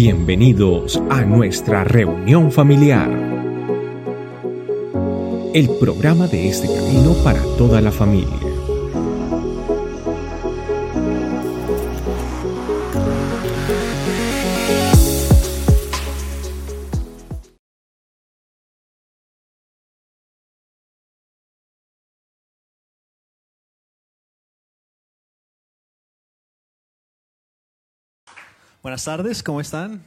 Bienvenidos a nuestra reunión familiar. El programa de este camino para toda la familia. Buenas tardes, ¿cómo están?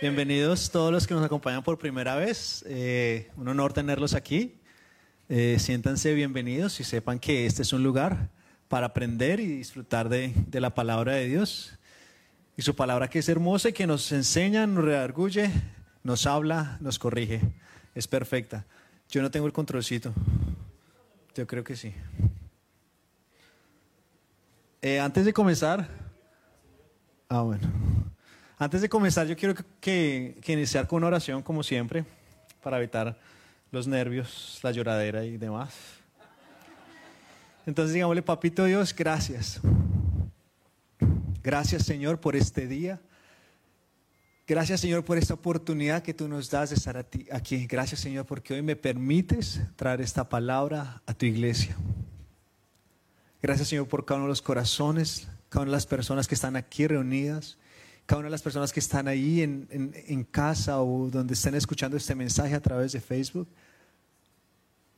Bienvenidos todos los que nos acompañan por primera vez. Eh, un honor tenerlos aquí. Eh, siéntanse bienvenidos y sepan que este es un lugar para aprender y disfrutar de, la palabra de Dios. Y su palabra que es hermosa y que nos enseña, nos redarguye, nos habla, nos corrige. Es perfecta. Yo no tengo el controlcito. Yo creo que sí. Eh, antes de comenzar, Ah, bueno. Antes de comenzar, yo quiero que, que, iniciar con una oración, como siempre, para evitar los nervios, la lloradera y demás. Entonces, digámosle, Papito Dios, gracias. Gracias, Señor, por este día. Gracias, Señor, por esta oportunidad que tú nos das de estar aquí. Gracias, Señor, porque hoy me permites traer esta palabra a tu iglesia. Gracias, Señor, por cada uno de los corazones cada una de las personas que están aquí reunidas, cada una de las personas que están ahí en, en, casa o donde estén escuchando este mensaje a través de Facebook,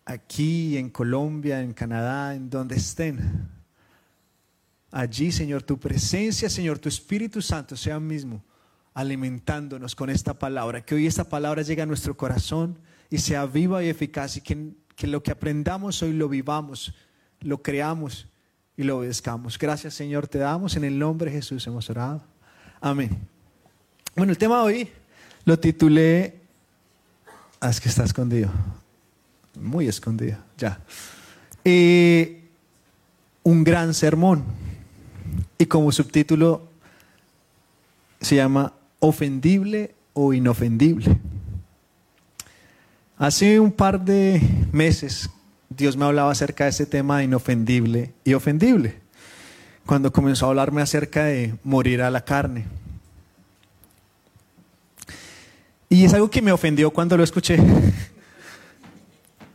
aquí en Colombia, en Canadá, en donde estén. Allí, Señor, tu presencia, Señor, tu Espíritu Santo sea mismo alimentándonos con esta palabra, que hoy esta palabra llegue a nuestro corazón y sea viva y eficaz y que, que lo que aprendamos hoy lo vivamos, lo creamos y lo obedezcamos. Gracias Señor, te damos en el nombre de Jesús, hemos orado. Amén. Bueno, el tema de hoy lo titulé, ah, es que está escondido, muy escondido, ya. Eh, un gran sermón. Y como subtítulo se llama Ofendible o Inofendible. Hace un par de meses Dios me hablaba acerca de ese tema inofendible y ofendible, cuando comenzó a hablarme acerca de morir a la carne. Y es algo que me ofendió cuando lo escuché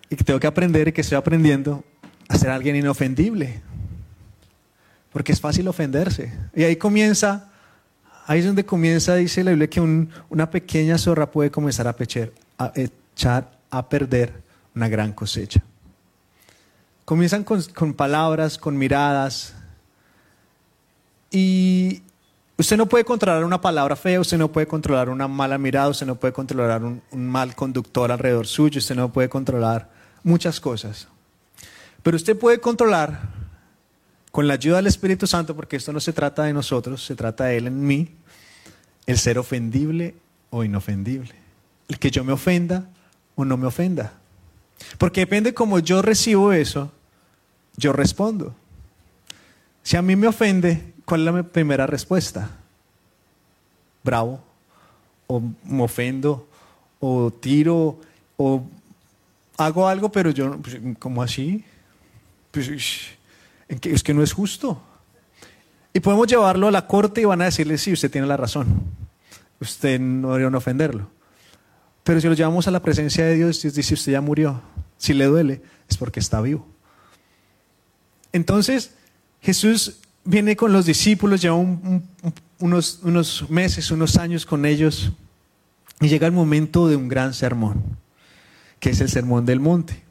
y que tengo que aprender y que estoy aprendiendo a ser alguien inofendible, porque es fácil ofenderse. Y ahí comienza, ahí es donde comienza, dice la Biblia, que una pequeña zorra puede comenzar a, pecher, a echar a perder una gran cosecha. Comienzan con, palabras, con miradas. Y usted no puede controlar una palabra fea, usted no puede controlar una mala mirada, usted no puede controlar un, mal conductor alrededor suyo, usted no puede controlar muchas cosas. Pero usted puede controlar con la ayuda del Espíritu Santo, porque esto no se trata de nosotros, se trata de Él en mí, el ser ofendible o inofendible. El que yo me ofenda o no me ofenda. Porque depende cómo yo recibo eso, yo respondo. Si a mí me ofende, ¿cuál es la primera respuesta? Bravo, o me ofendo, o tiro, o hago algo, pero yo, pues, ¿cómo así? Pues, es que no es justo. Y podemos llevarlo a la corte y van a decirle, sí, usted tiene la razón. Usted no debería ofenderlo. Pero si lo llevamos a la presencia de Dios, Dios dice, usted ya murió. Si le duele, es porque está vivo. Entonces, Jesús viene con los discípulos, lleva unos, unos meses, unos años con ellos, y llega el momento de un gran sermón, que es el sermón del monte.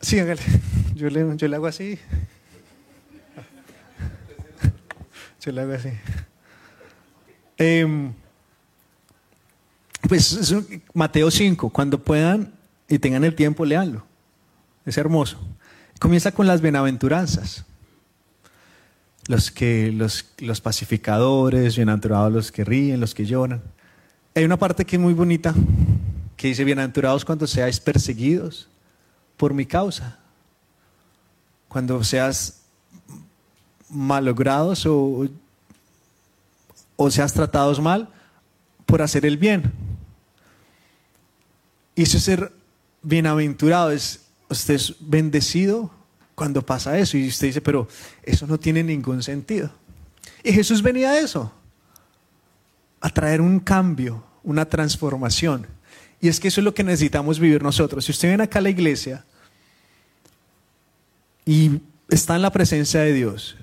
Sí, Yo le, yo le hago así. Yo le hago así. Eh, pues Mateo 5, cuando puedan y tengan el tiempo, leanlo. Es hermoso. Comienza con las bienaventuranzas. Los, que, los, los pacificadores, bienaventurados los que ríen, los que lloran. Hay una parte que es muy bonita, que dice, bienaventurados cuando seáis perseguidos por mi causa. Cuando seas malogrados o, o seas tratados mal por hacer el bien. Es ser bienaventurado, es usted es bendecido cuando pasa eso. Y usted dice, pero eso no tiene ningún sentido. Y Jesús venía a eso, a traer un cambio, una transformación. Y es que eso es lo que necesitamos vivir nosotros. Si usted viene acá a la iglesia y está en la presencia de Dios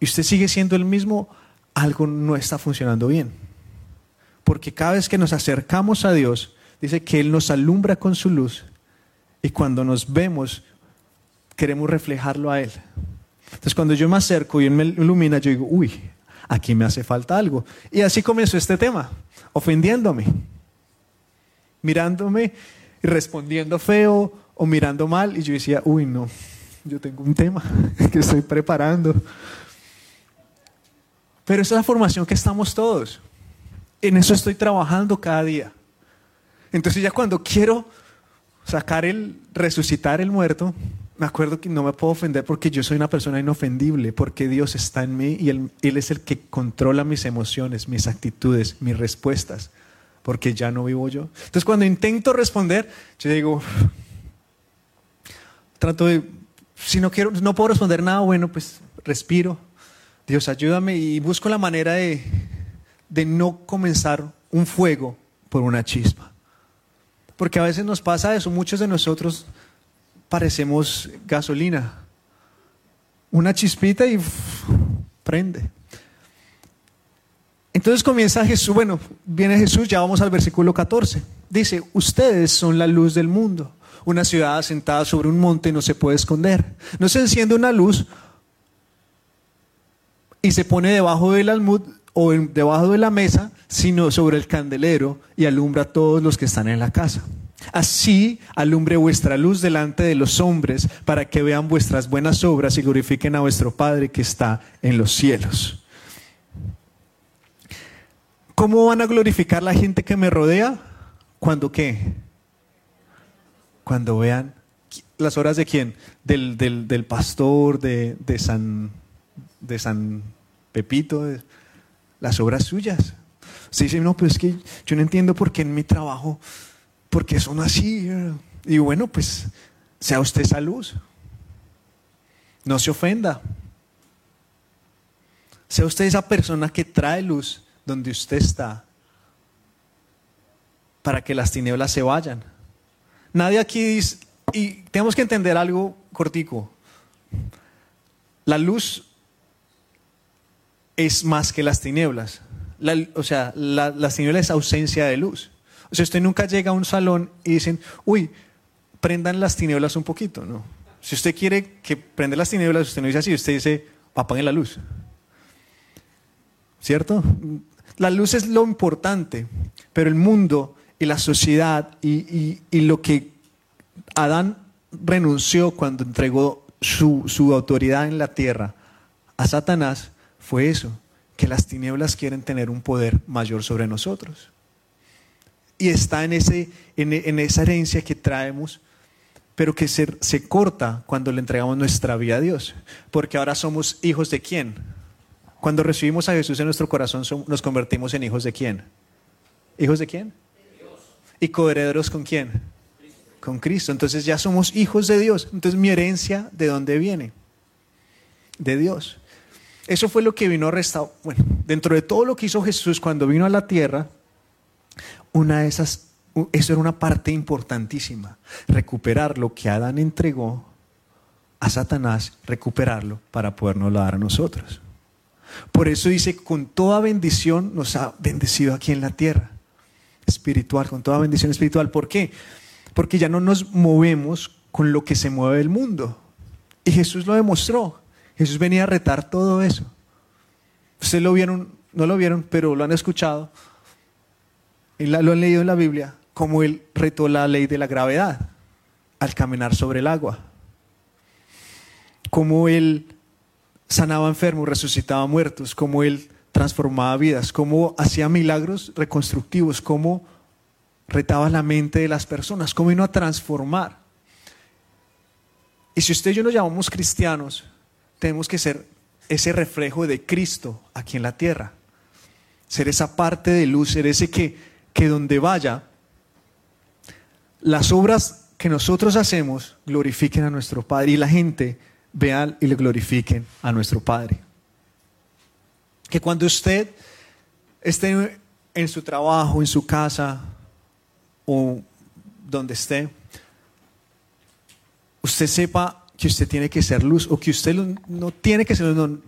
y usted sigue siendo el mismo, algo no está funcionando bien. Porque cada vez que nos acercamos a Dios, dice que Él nos alumbra con su luz y cuando nos vemos queremos reflejarlo a Él. Entonces cuando yo me acerco y Él me ilumina, yo digo, uy, aquí me hace falta algo. Y así comenzó este tema, ofendiéndome, mirándome y respondiendo feo o mirando mal. Y yo decía, uy, no, yo tengo un tema que estoy preparando. Pero esa es la formación que estamos todos. En eso estoy trabajando cada día. Entonces ya cuando quiero sacar el, resucitar el muerto, me acuerdo que no me puedo ofender porque yo soy una persona inofendible, porque Dios está en mí y él, es el que controla mis emociones, mis actitudes, mis respuestas, porque ya no vivo yo. Entonces cuando intento responder, yo digo, trato de, si no quiero, no puedo responder nada, bueno, pues respiro, Dios ayúdame y busco la manera de, de no comenzar un fuego por una chispa. Porque a veces nos pasa eso, muchos de nosotros parecemos gasolina. Una chispita y prende. Entonces comienza Jesús, bueno, viene Jesús, ya vamos al versículo 14. Dice, ustedes son la luz del mundo. Una ciudad asentada sobre un monte no se puede esconder. No se enciende una luz y se pone debajo del almud o debajo de la mesa, sino sobre el candelero y alumbra a todos los que están en la casa. Así alumbre vuestra luz delante de los hombres para que vean vuestras buenas obras y glorifiquen a vuestro Padre que está en los cielos. ¿Cómo van a glorificar la gente que me rodea? ¿Cuándo qué? Cuando vean las obras de quién? Del, del, pastor, de, de, San, de San Pepito, las obras suyas. Se dice, no, pues es que yo no entiendo por qué en mi trabajo, porque son así. Y bueno, pues sea usted esa luz. No se ofenda. Sea usted esa persona que trae luz donde usted está para que las tinieblas se vayan. Nadie aquí dice, y tenemos que entender algo cortico. La luz es más que las tinieblas. o sea, las tinieblas es ausencia de luz. O sea, usted nunca llega a un salón y dicen, uy, prendan las tinieblas un poquito, ¿no? Si usted quiere que prenda las tinieblas, usted no dice así, usted dice, apaguen la luz. ¿Cierto? La luz es lo importante, pero el mundo y la sociedad y, lo que Adán renunció cuando entregó su, su autoridad en la tierra a Satanás fue eso, que las tinieblas quieren tener un poder mayor sobre nosotros. Y está en, ese, en, esa herencia que traemos, pero que se, se corta cuando le entregamos nuestra vida a Dios. Porque ahora somos hijos de quién? Cuando recibimos a Jesús en nuestro corazón, nos convertimos en hijos de quién? ¿Hijos de quién? De Dios. ¿Y coherederos con quién? Con Cristo. Entonces ya somos hijos de Dios. Entonces mi herencia, ¿de dónde viene? De Dios. Eso fue lo que vino a restaurar. Bueno, dentro de todo lo que hizo Jesús cuando vino a la tierra, una de esas, eso era una parte importantísima. Recuperar lo que Adán entregó a Satanás, recuperarlo para podernos dar a nosotros. Por eso dice, con toda bendición nos ha bendecido aquí en la tierra. Espiritual, con toda bendición espiritual. ¿Por qué? Porque ya no nos movemos con lo que se mueve el mundo. Y Jesús lo demostró. Jesús venía a retar todo eso. Ustedes lo vieron, no lo vieron, pero lo han escuchado. Y lo han leído en la Biblia, como él retó la ley de la gravedad al caminar sobre el agua. Como él sanaba enfermos, resucitaba muertos, como él transformaba vidas, como hacía milagros reconstructivos, como retaba la mente de las personas, cómo vino a transformar. Y si usted y yo nos llamamos cristianos, tenemos que ser ese reflejo de Cristo aquí en la tierra. Ser esa parte de luz, ser ese que, que donde vaya, las obras que nosotros hacemos glorifiquen a nuestro Padre y la gente vean y le glorifiquen a nuestro Padre. Que cuando usted esté en su trabajo, en su casa o donde esté, usted sepa que usted tiene que ser luz o que usted no tiene que ser luz,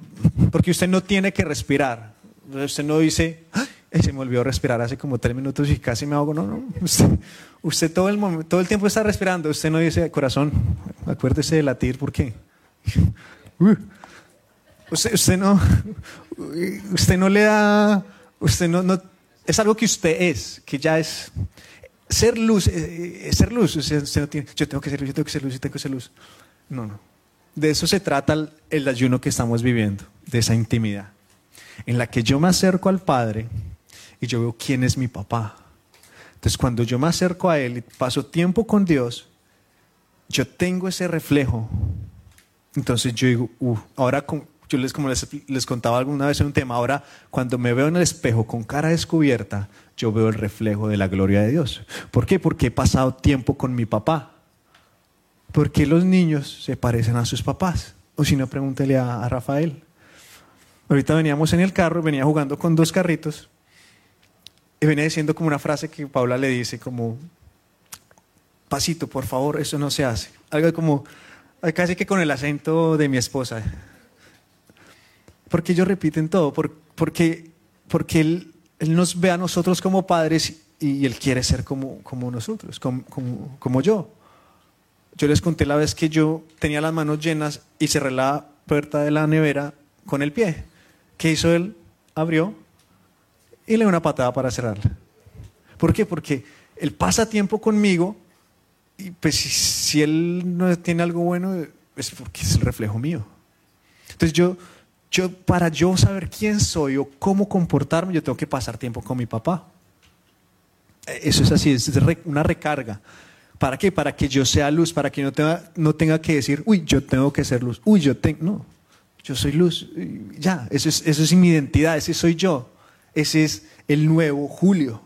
porque usted no tiene que respirar. Usted no dice, se me olvidó respirar hace como tres minutos y casi me ahogo. No, no. Usted, todo, el momento, todo el tiempo está respirando. Usted no dice, corazón, acuérdese de latir, ¿por qué? Usted, usted, no, usted no le da, usted no, no, es algo que usted es, que ya es. Ser luz, eh, eh, ser luz, usted, no tiene, yo tengo que ser luz, yo tengo que ser luz, yo tengo que ser luz. No, no. De eso se trata el, ayuno que estamos viviendo, de esa intimidad, en la que yo me acerco al Padre y yo veo quién es mi papá. Entonces cuando yo me acerco a Él y paso tiempo con Dios, yo tengo ese reflejo. Entonces yo digo, ahora yo les, como les, les, contaba alguna vez en un tema, ahora cuando me veo en el espejo con cara descubierta, yo veo el reflejo de la gloria de Dios. ¿Por qué? Porque he pasado tiempo con mi papá. ¿Por qué los niños se parecen a sus papás? O si no, pregúntele a, a Rafael. Ahorita veníamos en el carro, venía jugando con dos carritos y venía diciendo como una frase que Paula le dice, como, pasito, por favor, eso no se hace. Algo como, casi que con el acento de mi esposa. Porque ellos repiten todo, porque, él, nos ve a nosotros como padres y, Él quiere ser como, nosotros, como yo. Yo les conté la vez que yo tenía las manos llenas y cerré la puerta de la nevera con el pie. ¿Qué hizo él? Abrió y le da una patada para cerrarla. ¿Por qué? Porque él pasa tiempo conmigo y pues si, él no tiene algo bueno es porque es el reflejo mío. Entonces yo, yo, para yo saber quién soy o cómo comportarme, yo tengo que pasar tiempo con mi papá. Eso es así, es una recarga. ¿Para qué? Para que yo sea luz, para que no tenga, no tenga que decir, uy, yo tengo que ser luz, uy, yo tengo, no, yo soy luz, ya, eso es, eso es mi identidad, ese soy yo. Ese es el nuevo Julio.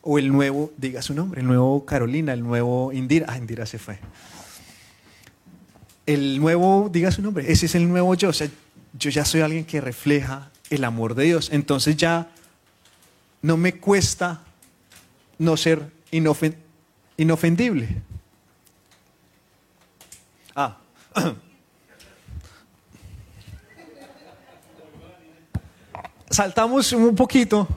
O el nuevo, diga su nombre, el nuevo Carolina, el nuevo Indira. Ah, Indira se fue. El nuevo, diga su nombre, ese es el nuevo yo. O sea, yo ya soy alguien que refleja el amor de Dios. Entonces ya no me cuesta no ser inofendible. Ah. saltamos un poquito.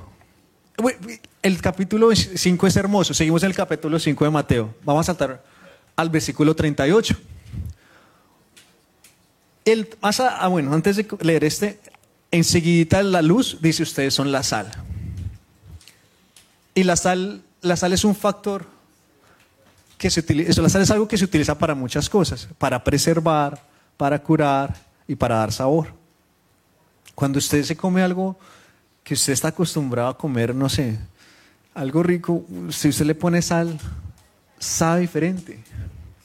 El capítulo 5 es hermoso. Seguimos en el capítulo 5 de Mateo. Vamos a saltar al versículo 38. El, más ah, bueno, antes de leer este, enseguida la luz dice ustedes son la sal. Y la sal, la sal es un factor que se utiliza, la sal es algo que se utiliza para muchas cosas, para preservar, para curar y para dar sabor. Cuando usted se come algo que usted está acostumbrado a comer, no sé, algo rico, si usted le pone sal, sabe diferente.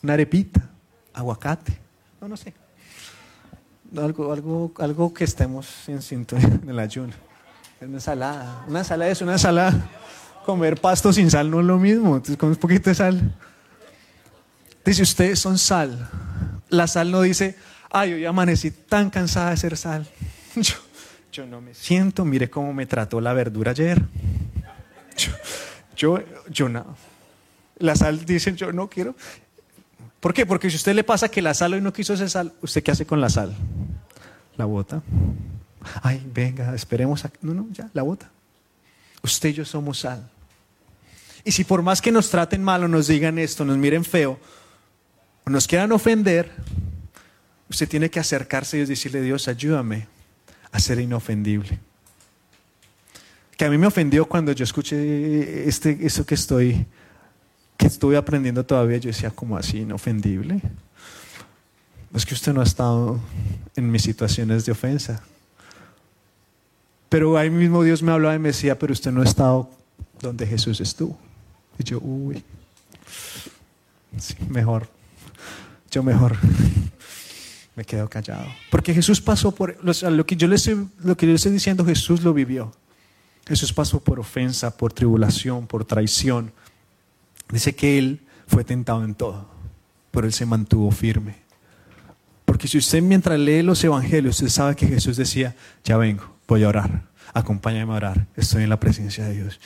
Una arepita, aguacate, no, no sé. Algo, algo, algo que estemos en sintonía en el ayuno. Una ensalada. Una ensalada es una ensalada. Comer pasto sin sal no es lo mismo. Entonces, con un poquito de sal. Dice, ustedes son sal. La sal no dice, ay, hoy amanecí tan cansada de ser sal. Yo, no me siento, mire cómo me trató la verdura ayer. Yo, yo, no. La sal dice, yo no quiero. ¿Por qué? Porque si a usted le pasa que la sal hoy no quiso esa sal, ¿usted qué hace con la sal? La bota. Ay, venga, esperemos. A... No, no, ya, la bota. Usted y yo somos sal. Y si por más que nos traten mal o nos digan esto, nos miren feo, nos quieran ofender, usted tiene que acercarse y decirle, Dios, ayúdame a ser inofendible. Que a mí me ofendió cuando yo escuché este, eso que estoy, que estoy aprendiendo todavía. Yo decía, ¿cómo así inofendible? Es que usted no ha estado en mis situaciones de ofensa. Pero ahí mismo Dios me hablaba y me decía, pero usted no ha estado donde Jesús estuvo. Y yo, uy, mejor, yo mejor me quedo callado. Porque Jesús pasó por, lo que yo le estoy, lo que yo le estoy diciendo, Jesús lo vivió. Jesús pasó por ofensa, por tribulación, por traición. Dice que Él fue tentado en todo, pero Él se mantuvo firme. Porque si usted mientras lee los evangelios, usted sabe que Jesús decía, ya vengo, voy a orar, acompáñame a orar, estoy en la presencia de Dios.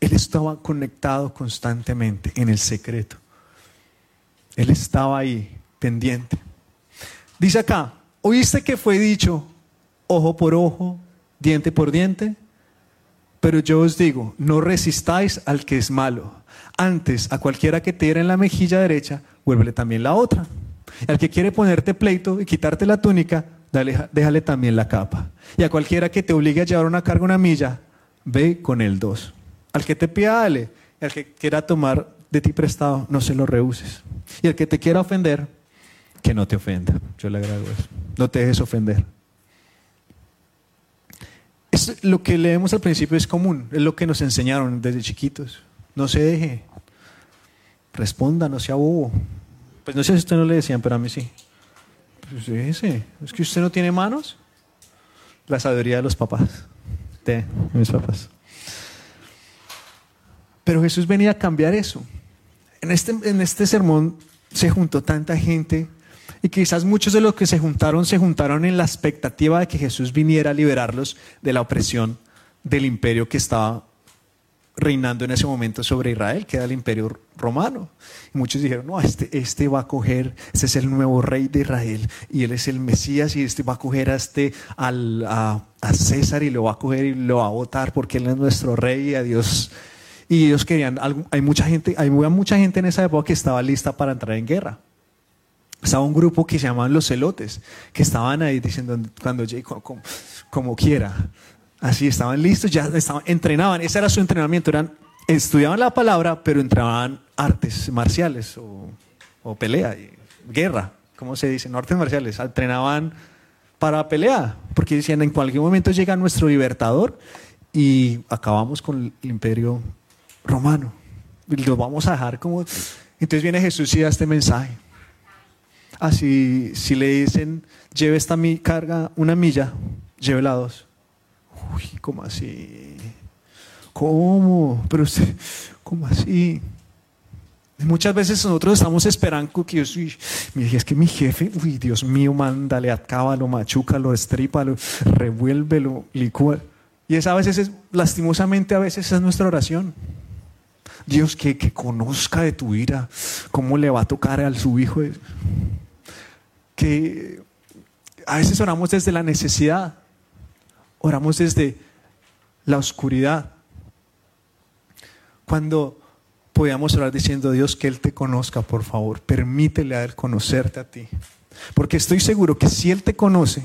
Él estaba conectado constantemente en el secreto. Él estaba ahí, pendiente. Dice acá, ¿oíste que fue dicho ojo por ojo, diente por diente? Pero yo os digo, no resistáis al que es malo. Antes, a cualquiera que te en la mejilla derecha, vuélvele también la otra. Y al que quiere ponerte pleito y quitarte la túnica, déjale también la capa. Y a cualquiera que te obligue a llevar una carga una milla, ve con él dos. Al que te pida, dale. Y al que quiera tomar de ti prestado, no se lo rehuses. Y al que te quiera ofender, que no te ofenda. Yo le agrego eso. No te dejes ofender. Es, lo que leemos al principio es común, es lo que nos enseñaron desde chiquitos. No se deje. Responda, no sea bobo. Pues no sé si a usted no le decían, pero a mí sí. Pues ese. Es que usted no tiene manos. La sabiduría de los papás. De mis papás. Pero Jesús venía a cambiar eso. En este, en este sermón se juntó tanta gente y quizás muchos de los que se juntaron se juntaron en la expectativa de que Jesús viniera a liberarlos de la opresión del imperio que estaba reinando en ese momento sobre Israel, que era el imperio romano. Y muchos dijeron, no, este, este va a coger, este es el nuevo rey de Israel, y él es el Mesías, y este va a coger a, este, al, a, César y lo va a coger y lo va a votar porque él es nuestro rey y a Dios. Y ellos querían, hay mucha gente, hay mucha gente en esa época que estaba lista para entrar en guerra. Estaba un grupo que se llamaban los celotes, que estaban ahí diciendo, cuando como, como quiera, Así estaban listos, ya estaban, entrenaban, ese era su entrenamiento, eran, estudiaban la palabra, pero entrenaban artes marciales o, pelea, guerra, ¿cómo se dice? No artes marciales, entrenaban para pelea, porque decían en cualquier momento llega nuestro libertador y acabamos con el imperio romano. Lo vamos a dejar como... Entonces viene Jesús y da este mensaje. Así, si le dicen, lleve esta mi carga una milla, llévela dos. Uy, ¿cómo así? ¿Cómo? Pero usted, ¿cómo así? Muchas veces nosotros estamos esperando que yo es que mi jefe, uy, Dios mío, mándale, acábalo, machúcalo, estrípalo, revuélvelo, licúa. Y esa a veces es, lastimosamente, a veces es nuestra oración. Dios, que, que conozca de tu ira, cómo le va a tocar a su hijo. Que a veces oramos desde la necesidad. Oramos desde la oscuridad. Cuando podíamos orar diciendo, Dios, que Él te conozca, por favor, permítele a Él conocerte a ti. Porque estoy seguro que si Él te conoce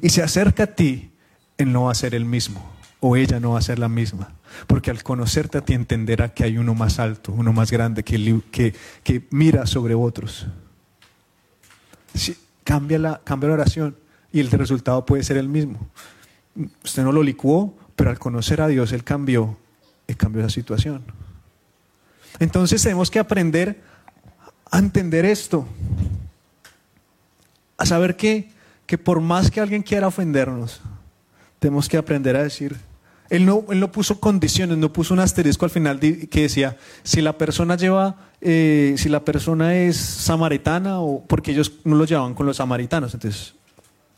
y se acerca a ti, Él no va a ser el mismo o ella no va a ser la misma. Porque al conocerte a ti entenderá que hay uno más alto, uno más grande que, que, que mira sobre otros. cambia, la, cambia la oración y el resultado puede ser el mismo usted no lo licuó, pero al conocer a Dios, Él cambió, Él cambió la situación. Entonces tenemos que aprender a entender esto, a saber que, que por más que alguien quiera ofendernos, tenemos que aprender a decir, él no, él no, puso condiciones, no puso un asterisco al final que decía, si la persona lleva, eh, si la persona es samaritana, o porque ellos no lo llevaban con los samaritanos, entonces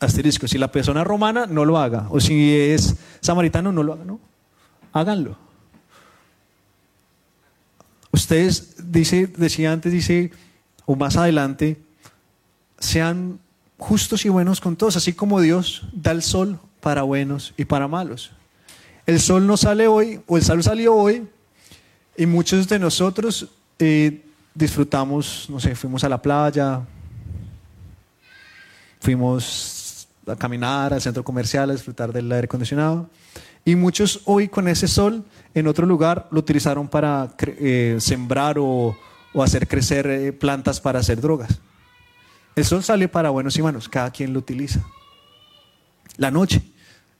asterisco, si la persona es romana, no lo haga. O si es samaritano, no lo haga, no. Háganlo. Ustedes, dice, decía antes, dice, o más adelante, sean justos y buenos con todos, así como Dios da el sol para buenos y para malos. El sol no sale hoy, o el sol salió hoy, y muchos de nosotros eh, disfrutamos, no sé, fuimos a la playa, fuimos a caminar al centro comercial, a disfrutar del aire acondicionado. Y muchos hoy con ese sol en otro lugar lo utilizaron para eh, sembrar o, hacer crecer eh, plantas para hacer drogas. El sol sale para buenos y malos, cada quien lo utiliza. La noche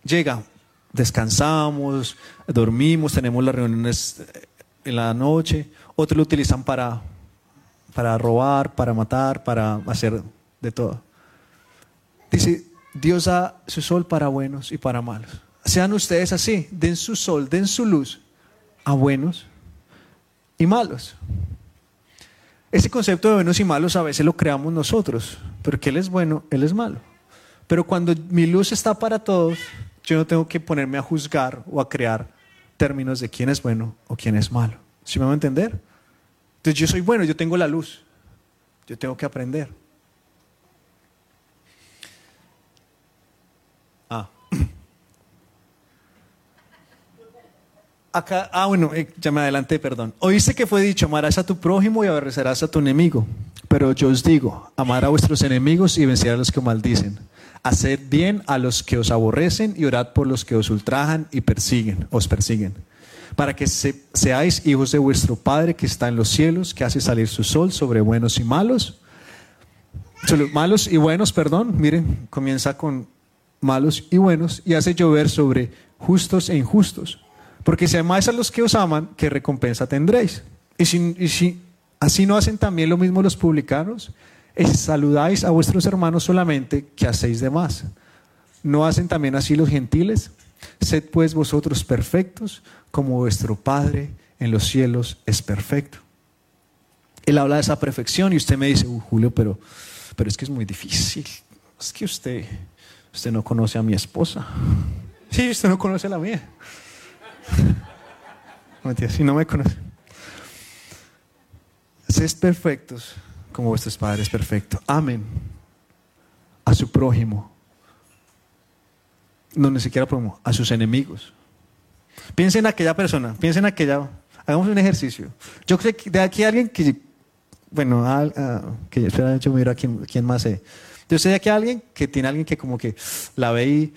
llega, descansamos, dormimos, tenemos las reuniones eh, en la noche, otros lo utilizan para, para robar, para matar, para hacer de todo. Dice, Dios da su sol para buenos y para malos. Sean ustedes así, den su sol, den su luz a buenos y malos. ese concepto de buenos y malos a veces lo creamos nosotros, porque Él es bueno, Él es malo. Pero cuando mi luz está para todos, yo no tengo que ponerme a juzgar o a crear términos de quién es bueno o quién es malo. ¿Sí me va a entender? Entonces yo soy bueno, yo tengo la luz. Yo tengo que aprender. Ah. Acá, ah, bueno, eh, ya me adelanté, perdón. Oíste que fue dicho, amarás a tu prójimo y aborrecerás a tu enemigo. Pero yo os digo, amar a vuestros enemigos y vencer a los que maldicen. Haced bien a los que os aborrecen y orad por los que os ultrajan y persiguen, os persiguen. Para que seáis hijos de vuestro Padre que está en los cielos, que hace salir su sol sobre buenos y malos. Malos y buenos, perdón, miren, comienza con malos y buenos y hace llover sobre justos e injustos. Porque si amáis a los que os aman, ¿qué recompensa tendréis? Y si así no hacen también lo mismo los publicanos, saludáis a vuestros hermanos solamente, que hacéis de más. ¿No hacen también así los gentiles? Sed pues vosotros perfectos, como vuestro Padre en los cielos es perfecto. Él habla de esa perfección y usted me dice, Julio, pero, pero es que es muy difícil. Es que usted, usted no conoce a mi esposa. Sí, usted no conoce a la mía. Si no me conoce. Sed perfectos como vuestros padres perfectos. Amen a su prójimo. No ni siquiera prójimo, a sus enemigos. Piensen en aquella persona, piensen en aquella. Hagamos un ejercicio. Yo creo que de aquí hay alguien que, bueno, que espera, yo miro a quién, quién más sé. Yo sé de aquí alguien que tiene alguien que como que la ve y.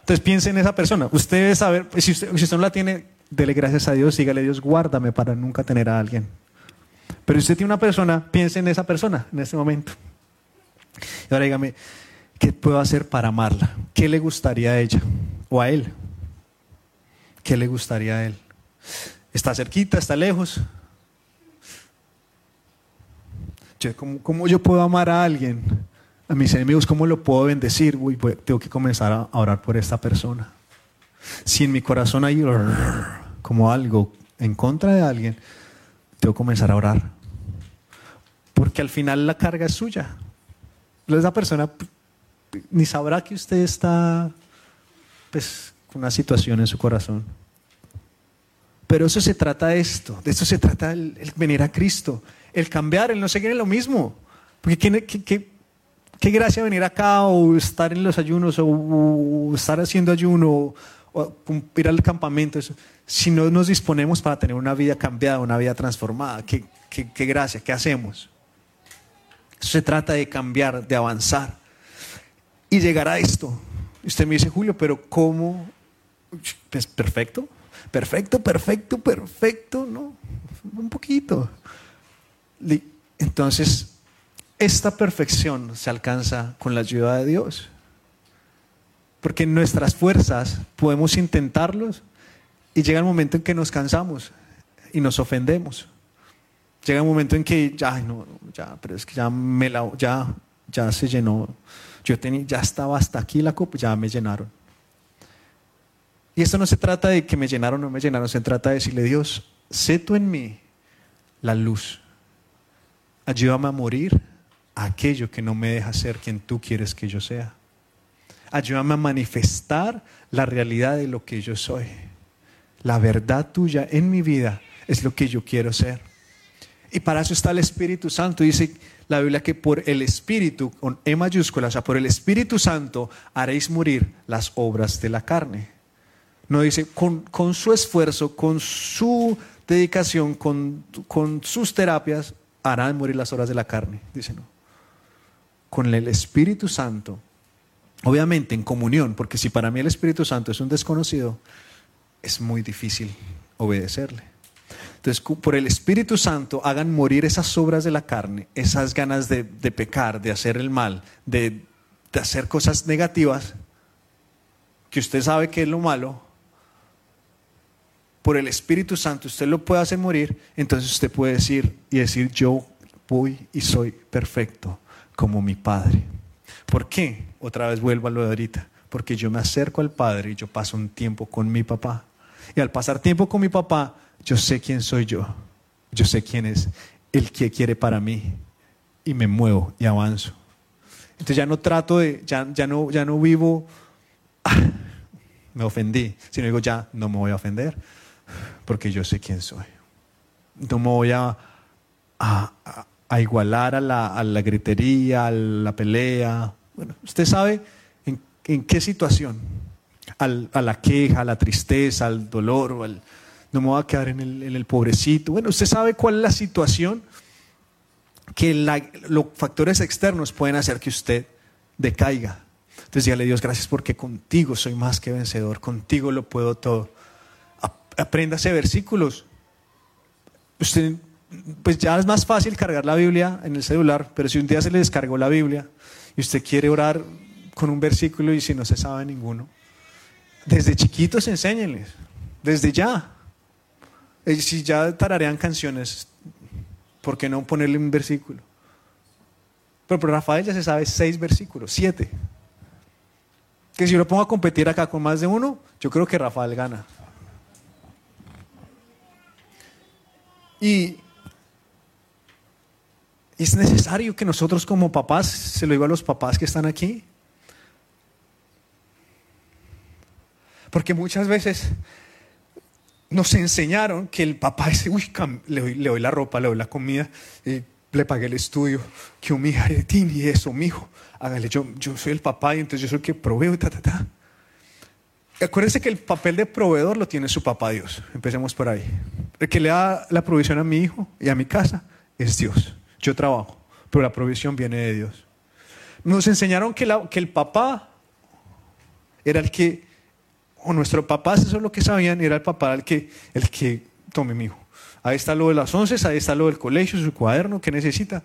Entonces piensen en esa persona. Usted debe saber, si usted, si usted no la tiene, dele gracias a Dios, dígale Dios, guárdame para nunca tener a alguien. Pero si usted tiene una persona, piense en esa persona en este momento. Y ahora dígame, ¿qué puedo hacer para amarla? ¿Qué le gustaría a ella o a él? ¿Qué le gustaría a él? ¿Está cerquita? ¿Está lejos? ¿cómo, ¿Cómo yo puedo amar a alguien? A mis enemigos, ¿cómo lo puedo bendecir? Uy, tengo que comenzar a orar por esta persona. Si en mi corazón hay como algo en contra de alguien, tengo que comenzar a orar. Porque al final la carga es suya. Esa persona ni sabrá que usted está pues, con una situación en su corazón. Pero eso se trata de esto, de esto se trata el, venir a Cristo, el cambiar, el no seguir en lo mismo. Porque ¿qué, qué, gracia venir acá o estar en los ayunos o, estar haciendo ayuno ir al campamento, si no nos disponemos para tener una vida cambiada, una vida transformada, ¿qué, qué, gracia? ¿Qué hacemos? Eso se trata de cambiar, de avanzar y llegar a esto. usted me dice, Julio, pero ¿cómo? Pues perfecto, perfecto, perfecto, perfecto, ¿no? Un poquito. Entonces, esta perfección se alcanza con la ayuda de Dios. Porque en nuestras fuerzas podemos intentarlos y llega el momento en que nos cansamos y nos ofendemos. Llega el momento en que ya, no, ya, pero es que ya me la, ya, ya se llenó. Yo tenía, ya estaba hasta aquí la copa, ya me llenaron. Y esto no se trata de que me llenaron o no me llenaron, se trata de decirle, Dios, sé tú en mí la luz. Ayúdame a morir aquello que no me deja ser quien tú quieres que yo sea. Ayúdame a manifestar la realidad de lo que yo soy. La verdad tuya en mi vida es lo que yo quiero ser. Y para eso está el Espíritu Santo. Dice la Biblia que por el Espíritu, con E mayúscula, o sea, por el Espíritu Santo haréis morir las obras de la carne. No dice, con, su esfuerzo, con su dedicación, con, con sus terapias, harán morir las obras de la carne. Dice, no. Con el Espíritu Santo Obviamente en comunión, porque si para mí el Espíritu Santo es un desconocido, es muy difícil obedecerle. Entonces, por el Espíritu Santo hagan morir esas obras de la carne, esas ganas de, pecar, de hacer el mal, de, de hacer cosas negativas, que usted sabe que es lo malo, por el Espíritu Santo usted lo puede hacer morir, entonces usted puede decir y decir, yo voy y soy perfecto como mi Padre. ¿Por qué? Otra vez vuelvo a lo de ahorita. Porque yo me acerco al Padre y yo paso un tiempo con mi papá. Y al pasar tiempo con mi papá, yo sé quién soy yo. Yo sé quién es el que quiere para mí. Y me muevo y avanzo. Entonces ya no trato de, ya, ya, no, ya no vivo, ah, me ofendí, sino digo, ya no me voy a ofender, porque yo sé quién soy. No me voy a, igualar a la, a la, gritería, a la pelea. Bueno, usted sabe en, qué situación, al, a la queja, a la tristeza, al dolor, no me voy a quedar en el, en el pobrecito. Bueno, usted sabe cuál es la situación que los factores externos pueden hacer que usted decaiga. Entonces dígale Dios, gracias porque contigo soy más que vencedor, contigo lo puedo todo. Apréndase versículos. Usted, pues ya es más fácil cargar la Biblia en el celular, pero si un día se le descargó la Biblia y usted quiere orar con un versículo y si no se sabe ninguno, desde chiquitos enséñenles, desde ya. Si ya tararean canciones, ¿por qué no ponerle un versículo? Pero, pero Rafael ya se sabe seis versículos, siete. Que si yo lo pongo a competir acá con más de uno, yo creo que Rafael gana. Y es necesario que nosotros como papás, se lo digo a los papás que están aquí, porque muchas veces nos enseñaron que el papá dice, uy, le doy, le doy, la ropa, le doy la comida, le pagué el estudio, que un hija y eso, mijo, hágale, yo, yo soy el papá y entonces yo soy el que proveo, ta, ta, ta. Acuérdense que el papel de proveedor lo tiene su papá Dios. Empecemos por ahí. El que le da la provisión a mi hijo y a mi casa es Dios. Yo trabajo, pero la provisión viene de Dios. Nos enseñaron que, el papá era el que o nuestros papás, eso es lo que sabían, era el papá el que, el que tome mi hijo. Ahí está lo de las once, ahí está lo del colegio, su cuaderno, que necesita.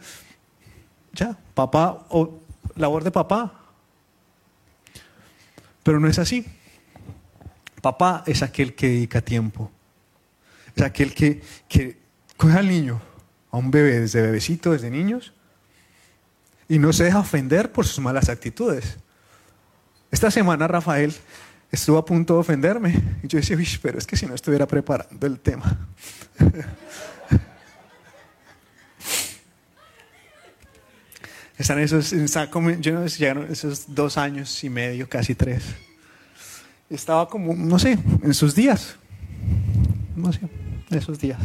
Ya, papá, o labor de papá. Pero no es así. Papá es aquel que dedica tiempo. Es aquel que, que coge al niño, a un bebé, desde bebecito, desde niños, y no se deja ofender por sus malas actitudes. Esta semana Rafael estuvo a punto de ofenderme. Y yo decía, pero es que si no estuviera preparando el tema. Están esos, yo no sé, llegaron esos dos años y medio, casi tres. Estaba como, no sé, en sus días. No sé, en esos días.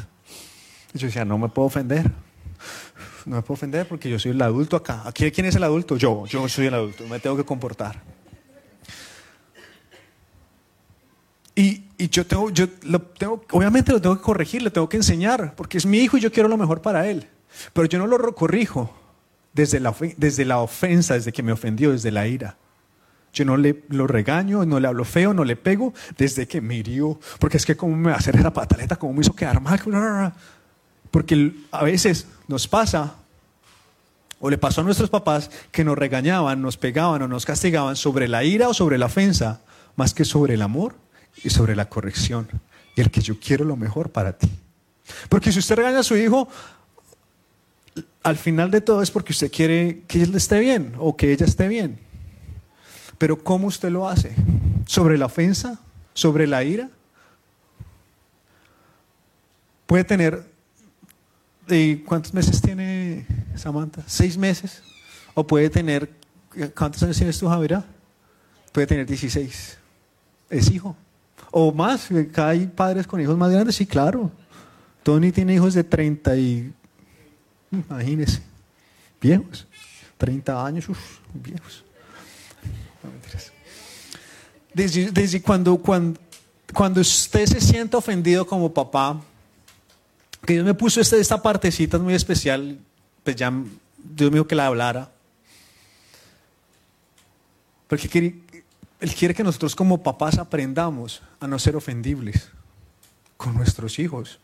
Yo decía, no me puedo ofender. No me puedo ofender porque yo soy el adulto acá. ¿Aquí quién es el adulto? Yo, yo soy el adulto. Me tengo que comportar. Y, y, yo tengo, yo lo tengo, obviamente lo tengo que corregir, le tengo que enseñar, porque es mi hijo y yo quiero lo mejor para él. Pero yo no lo corrijo desde la, desde la ofensa, desde que me ofendió, desde la ira. Yo no le lo regaño, no le hablo feo, no le pego desde que me hirió. Porque es que como me va a hacer esa pataleta, como me hizo quedar mal. Porque a veces nos pasa, o le pasó a nuestros papás, que nos regañaban, nos pegaban o nos castigaban sobre la ira o sobre la ofensa, más que sobre el amor y sobre la corrección y el que yo quiero lo mejor para ti. Porque si usted regaña a su hijo, al final de todo es porque usted quiere que él esté bien o que ella esté bien. Pero ¿cómo usted lo hace? ¿Sobre la ofensa? ¿Sobre la ira? Puede tener, ¿y ¿cuántos meses tiene Samantha? ¿Seis meses? ¿O puede tener, ¿cuántos años tienes tú, Javier? Puede tener 16. Es hijo. O más, hay padres con hijos más grandes, sí, claro. Tony tiene hijos de 30 y... Imagínese, viejos. 30 años, uff, viejos. desde, desde cuando, cuando, cuando usted se siente ofendido como papá, que Dios me puso esta, partecita muy especial, pues ya Dios me dijo que la hablara. Porque él quiere que nosotros como papás aprendamos a no ser ofendibles con nuestros hijos.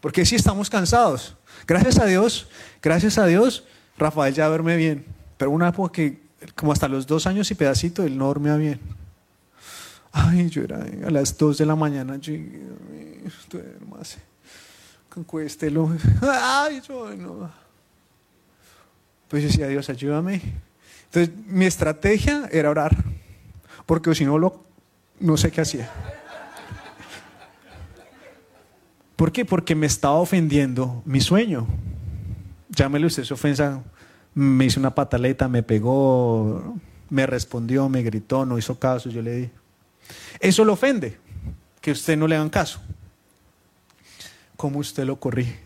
Porque si estamos cansados. Gracias a Dios, gracias a Dios, Rafael ya duerme bien. Pero una época que, como hasta los dos años y pedacito, él no dormía bien. Ay, yo era a las dos de la mañana, yo, duermas, concuéstelo. Ay, yo no. Pues decía, Dios, ayúdame. Entonces, mi estrategia era orar. Porque si no, lo, no sé qué hacía. ¿Por qué? Porque me estaba ofendiendo mi sueño. Llámele usted su ofensa, me hizo una pataleta, me pegó, me respondió, me gritó, no hizo caso, yo le di. Eso lo ofende, que usted no le hagan caso. ¿Cómo usted lo corrige?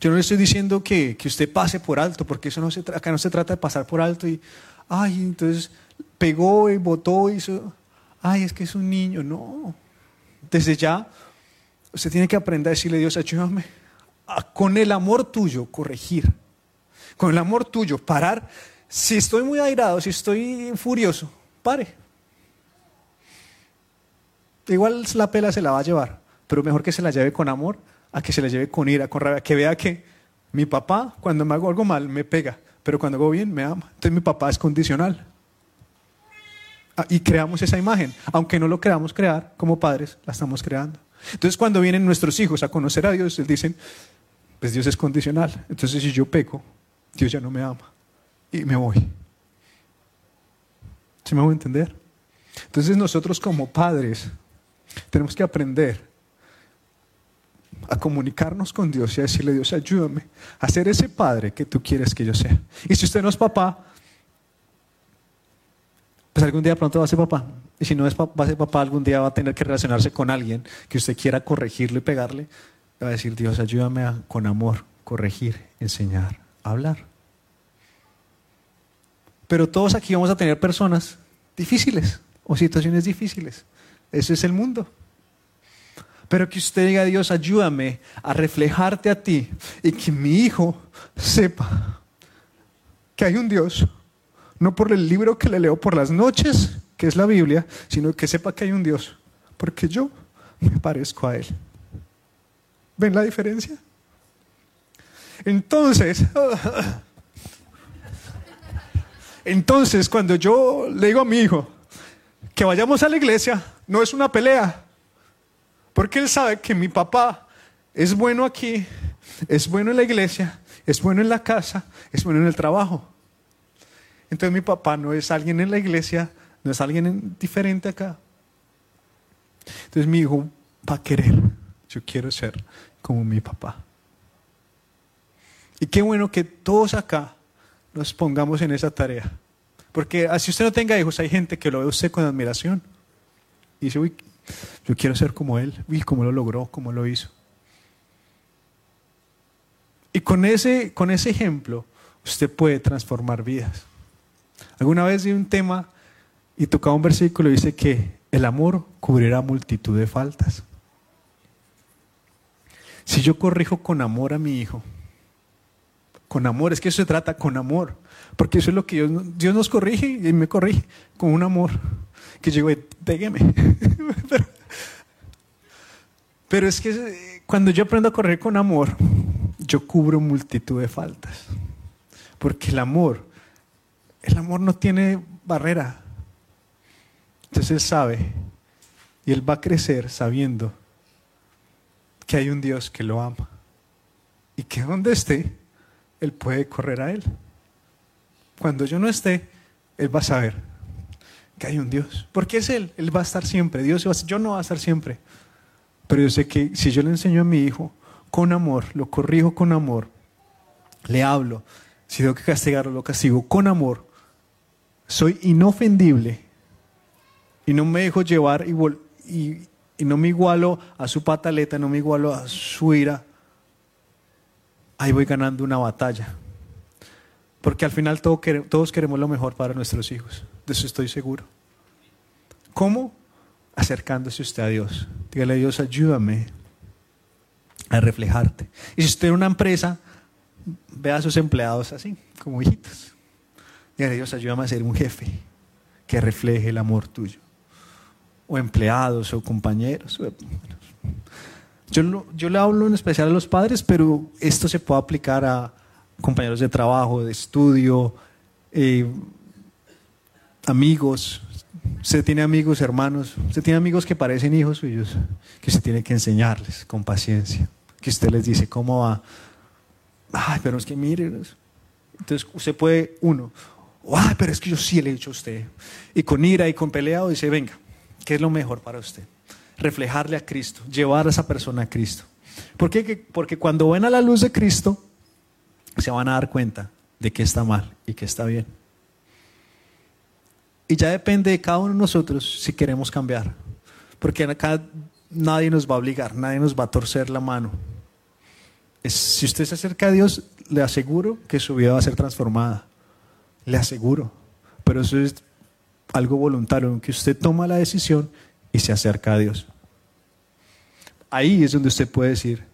Yo no le estoy diciendo que, que usted pase por alto, porque eso no se acá no se trata de pasar por alto y, ay, entonces pegó y votó y hizo, ay, es que es un niño. No. Desde ya, usted tiene que aprender a decirle, Dios, ayúdame a, con el amor tuyo corregir. Con el amor tuyo parar. Si estoy muy airado, si estoy furioso, pare. Igual la pela se la va a llevar, pero mejor que se la lleve con amor a que se la lleve con ira, con rabia. Que vea que mi papá, cuando me hago algo mal, me pega, pero cuando hago bien, me ama. Entonces mi papá es condicional. Ah, y creamos esa imagen. Aunque no lo queramos crear, como padres, la estamos creando. Entonces cuando vienen nuestros hijos a conocer a Dios, dicen, pues Dios es condicional. Entonces si yo peco, Dios ya no me ama. Y me voy. ¿Se me voy a entender? Entonces nosotros como padres tenemos que aprender a comunicarnos con Dios y a decirle, Dios, ayúdame a ser ese padre que tú quieres que yo sea. Y si usted no es papá, pues algún día pronto va a ser papá. Y si no es va a ser papá, algún día va a tener que relacionarse con alguien que usted quiera corregirle y pegarle. Va a decir, Dios, ayúdame a, con amor, corregir, enseñar, hablar. Pero todos aquí vamos a tener personas difíciles o situaciones difíciles. Ese es el mundo. Pero que usted diga, Dios, ayúdame a reflejarte a ti y que mi hijo sepa que hay un Dios, no por el libro que le leo por las noches, que es la Biblia, sino que sepa que hay un Dios, porque yo me parezco a Él. ¿Ven la diferencia? Entonces, entonces cuando yo le digo a mi hijo que vayamos a la iglesia, no es una pelea, porque él sabe que mi papá es bueno aquí, es bueno en la iglesia, es bueno en la casa, es bueno en el trabajo. Entonces mi papá no es alguien en la iglesia, no es alguien diferente acá. Entonces mi hijo va a querer, yo quiero ser como mi papá. Y qué bueno que todos acá nos pongamos en esa tarea. Porque así usted no tenga hijos, hay gente que lo ve usted con admiración. Y dice, uy, yo quiero ser como él. Uy, cómo lo logró, cómo lo hizo. Y con ese, con ese ejemplo, usted puede transformar vidas. Alguna vez di un tema y tocaba un versículo y dice que el amor cubrirá multitud de faltas. Si yo corrijo con amor a mi hijo, con amor, es que eso se trata con amor, porque eso es lo que Dios, Dios nos corrige y me corrige con un amor, que yo digo, pero, pero es que cuando yo aprendo a correr con amor, yo cubro multitud de faltas, porque el amor, el amor no tiene barrera. Entonces Él sabe y Él va a crecer sabiendo que hay un Dios que lo ama y que donde esté, Él puede correr a Él. Cuando yo no esté, Él va a saber que hay un Dios. Porque es Él, Él va a estar siempre. Dios, yo no va a estar siempre. Pero yo sé que si yo le enseño a mi hijo con amor, lo corrijo con amor, le hablo, si tengo que castigarlo, lo castigo con amor, soy inofendible y no me dejo llevar y, y no me igualo a su pataleta, no me igualo a su ira, ahí voy ganando una batalla. Porque al final todos queremos lo mejor para nuestros hijos. De eso estoy seguro. ¿Cómo? Acercándose usted a Dios. Dígale a Dios, ayúdame a reflejarte. Y si usted es una empresa, vea a sus empleados así, como hijitos. Dígale Dios, ayúdame a ser un jefe que refleje el amor tuyo o empleados o compañeros. Yo, yo le hablo en especial a los padres, pero esto se puede aplicar a compañeros de trabajo, de estudio, eh, amigos. Usted tiene amigos, hermanos, usted tiene amigos que parecen hijos suyos, que usted tiene que enseñarles con paciencia, que usted les dice cómo va. Ay, pero es que mire. Entonces usted puede, uno, ay, pero es que yo sí le he dicho a usted. Y con ira y con peleado dice, venga, ¿Qué es lo mejor para usted? reflejarle a Cristo, llevar a esa persona a Cristo. ¿Por qué? Porque cuando ven a la luz de Cristo, se van a dar cuenta de que está mal y que está bien. Y ya depende de cada uno de nosotros si queremos cambiar. Porque acá nadie nos va a obligar, nadie nos va a torcer la mano. si usted se acerca a Dios, le aseguro que su vida va a ser transformada. Le aseguro. Pero eso es algo voluntario, que usted toma la decisión y se acerca a Dios. Ahí es donde usted puede decir,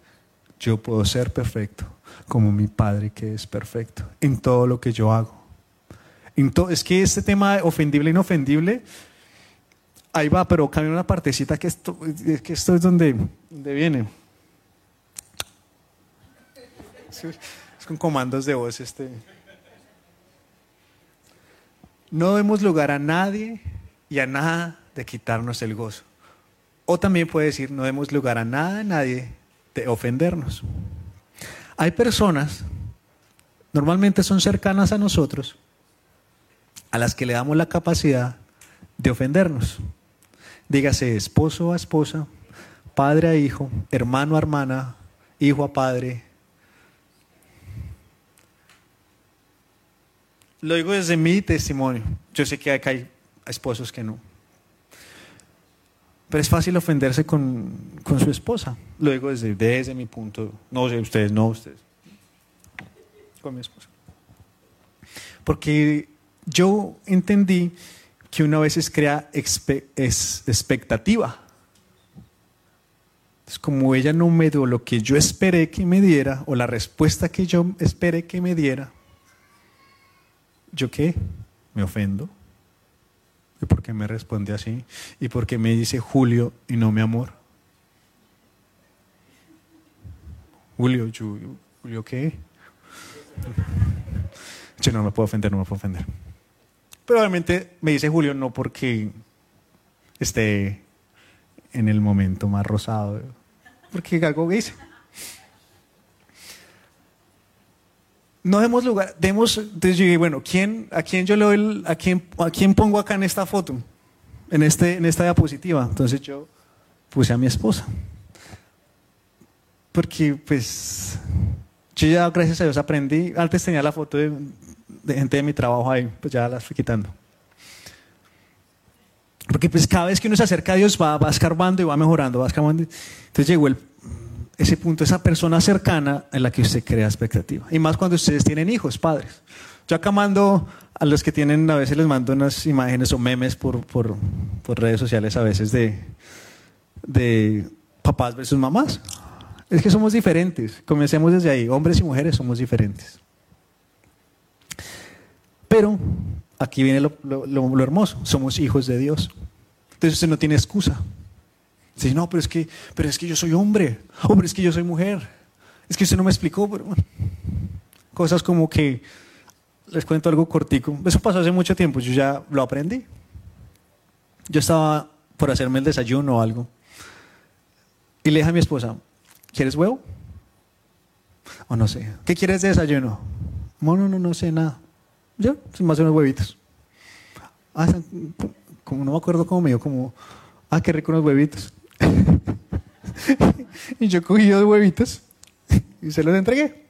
yo puedo ser perfecto como mi Padre que es perfecto en todo lo que yo hago. es que este tema ofendible e inofendible, ahí va, pero cambia una partecita que esto, que esto es donde, donde viene. Es con comandos de voz este. No demos lugar a nadie y a nada de quitarnos el gozo. O también puede decir, no demos lugar a nada, a nadie de ofendernos. Hay personas, normalmente son cercanas a nosotros, a las que le damos la capacidad de ofendernos. Dígase esposo a esposa, padre a hijo, hermano a hermana, hijo a padre. Lo digo desde mi testimonio. Yo sé que hay esposos que no. Pero es fácil ofenderse con, su esposa. Lo digo desde, desde mi punto. No sé, ustedes no, ustedes. Con mi esposa. Porque yo entendí que una vez crea es expectativa. Es como ella no me dio lo que yo esperé que me diera, o la respuesta que yo esperé que me diera, ¿yo qué? Me ofendo. ¿Y por qué me responde así? ¿Y por qué me dice Julio y no mi amor? Julio, Julio, ¿qué? No me puedo ofender, no me puedo ofender. Pero obviamente me dice Julio no porque esté en el momento más rosado, porque algo dice. No demos lugar, demos, entonces yo dije, bueno, ¿quién, ¿a quién yo le doy, a quién, a quién pongo acá en esta foto, en, este, en esta diapositiva? Entonces yo puse a mi esposa. Porque pues yo ya gracias a Dios aprendí, antes tenía la foto de, gente de mi trabajo ahí, pues ya la fui quitando. Porque pues cada vez que uno se acerca a Dios va, va escarbando y va mejorando, va escarbando. Entonces llegó el ese punto, esa persona cercana en la que usted crea expectativa. Y más cuando ustedes tienen hijos, padres. Yo acá mando a los que tienen, a veces les mando unas imágenes o memes por, por, redes sociales a veces de, de papás versus mamás. Es que somos diferentes. Comencemos desde ahí. Hombres y mujeres somos diferentes. Pero aquí viene lo, lo hermoso. Somos hijos de Dios. Entonces usted no tiene excusa. Dice, no, pero es que, pero es que yo soy hombre, hombre, es que yo soy mujer. Es que usted no me explicó, pero bueno. Cosas como que, les cuento algo cortico. Eso pasó hace mucho tiempo, yo ya lo aprendí. Yo estaba por hacerme el desayuno o algo. Y le dije a mi esposa, ¿quieres huevo? O no sé, ¿qué quieres de desayuno? No, no, no, no sé nada. Yo, más unos huevitos. Ah, como no me acuerdo cómo me dio, como, ah, qué rico unos huevitos. y yo cogí dos huevitos y se los entregué.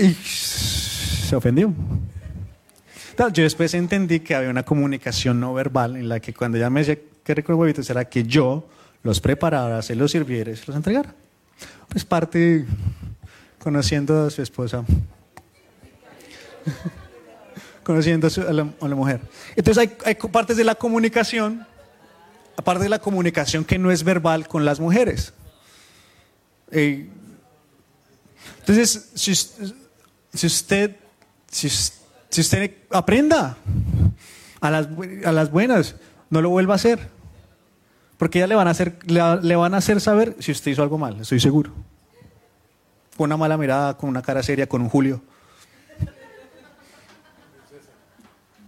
Y se ofendió. Yo después entendí que había una comunicación no verbal en la que cuando ella me decía que rico huevitos era que yo los preparara, se los sirviera y se los entregara. Pues parte conociendo a su esposa, conociendo a, la, mujer. Entonces hay, hay partes de la comunicación aparte de la comunicación que no es verbal con las mujeres. Eh, entonces, si, usted, si, usted aprenda a las, a las buenas, no lo vuelva a hacer. Porque ya le van a hacer, le, van a hacer saber si usted hizo algo mal, estoy seguro. Con una mala mirada, con una cara seria, con un Julio.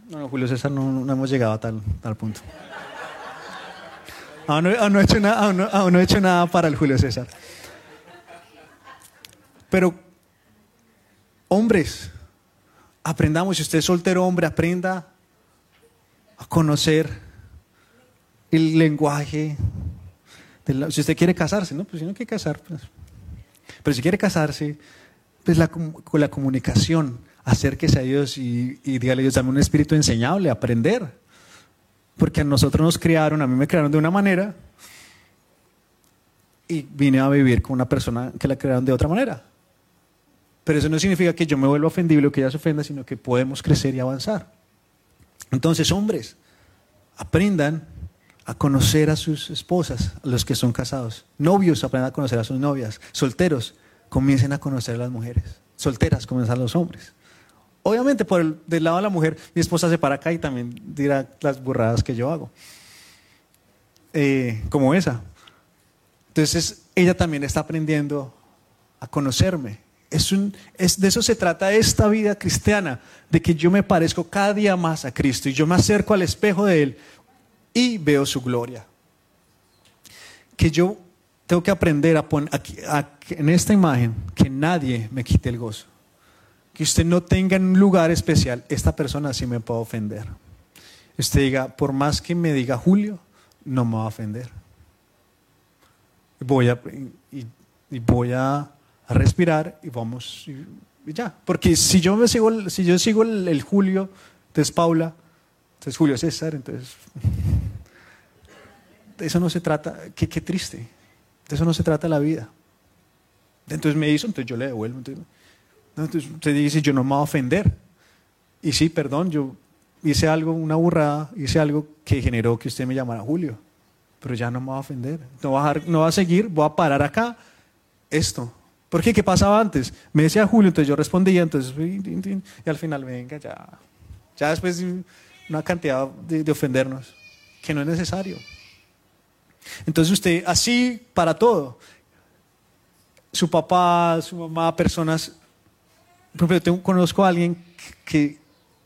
No, no Julio César, no, no hemos llegado a tal, tal punto. Aún no, he hecho nada, no he hecho nada para el Julio César. Pero, hombres, aprendamos, si usted es soltero hombre, aprenda a conocer el lenguaje si usted quiere casarse, ¿no? Pues si no quiere casar, pues. Pero si quiere casarse, pues la, con la comunicación, acérquese a Dios y, y dígale, Dios, dame un espíritu enseñable, aprender. Porque a nosotros nos criaron, a mí me criaron de una manera y vine a vivir con una persona que la crearon de otra manera. Pero eso no significa que yo me vuelva ofendible o que ella se ofenda, sino que podemos crecer y avanzar. Entonces, hombres, aprendan a conocer a sus esposas, a los que son casados. Novios, aprendan a conocer a sus novias. Solteros, comiencen a conocer a las mujeres. Solteras, comiencen a los hombres. Obviamente, por el, del lado de la mujer, mi esposa se para acá y también dirá las burradas que yo hago. Eh, como esa. Entonces, ella también está aprendiendo a conocerme. Es un, es, de eso se trata esta vida cristiana, de que yo me parezco cada día más a Cristo y yo me acerco al espejo de Él y veo su gloria. Que yo tengo que aprender a poner en esta imagen que nadie me quite el gozo. Que usted no tenga en un lugar especial, esta persona sí me puede ofender. Usted diga, por más que me diga Julio, no me va a ofender voy a, y, voy a, respirar y vamos ya. Porque si yo me sigo, si yo sigo el, Julio, entonces Paula, entonces Julio César, entonces de eso no se trata, qué, qué triste, de eso no se trata la vida. Entonces me hizo, entonces yo le devuelvo. Entonces, entonces usted dice, yo no me voy a ofender. Y sí, perdón, yo hice algo, una burrada, hice algo que generó que usted me llamara Julio pero ya no me va a ofender, no va a, no va a seguir, voy a parar acá esto. ¿Por qué? ¿Qué pasaba antes? Me decía Julio, entonces yo respondía, entonces, y al final, venga, ya, ya después una cantidad de, de ofendernos, que no es necesario. Entonces usted, así para todo, su papá, su mamá, personas, por ejemplo, yo conozco a alguien que,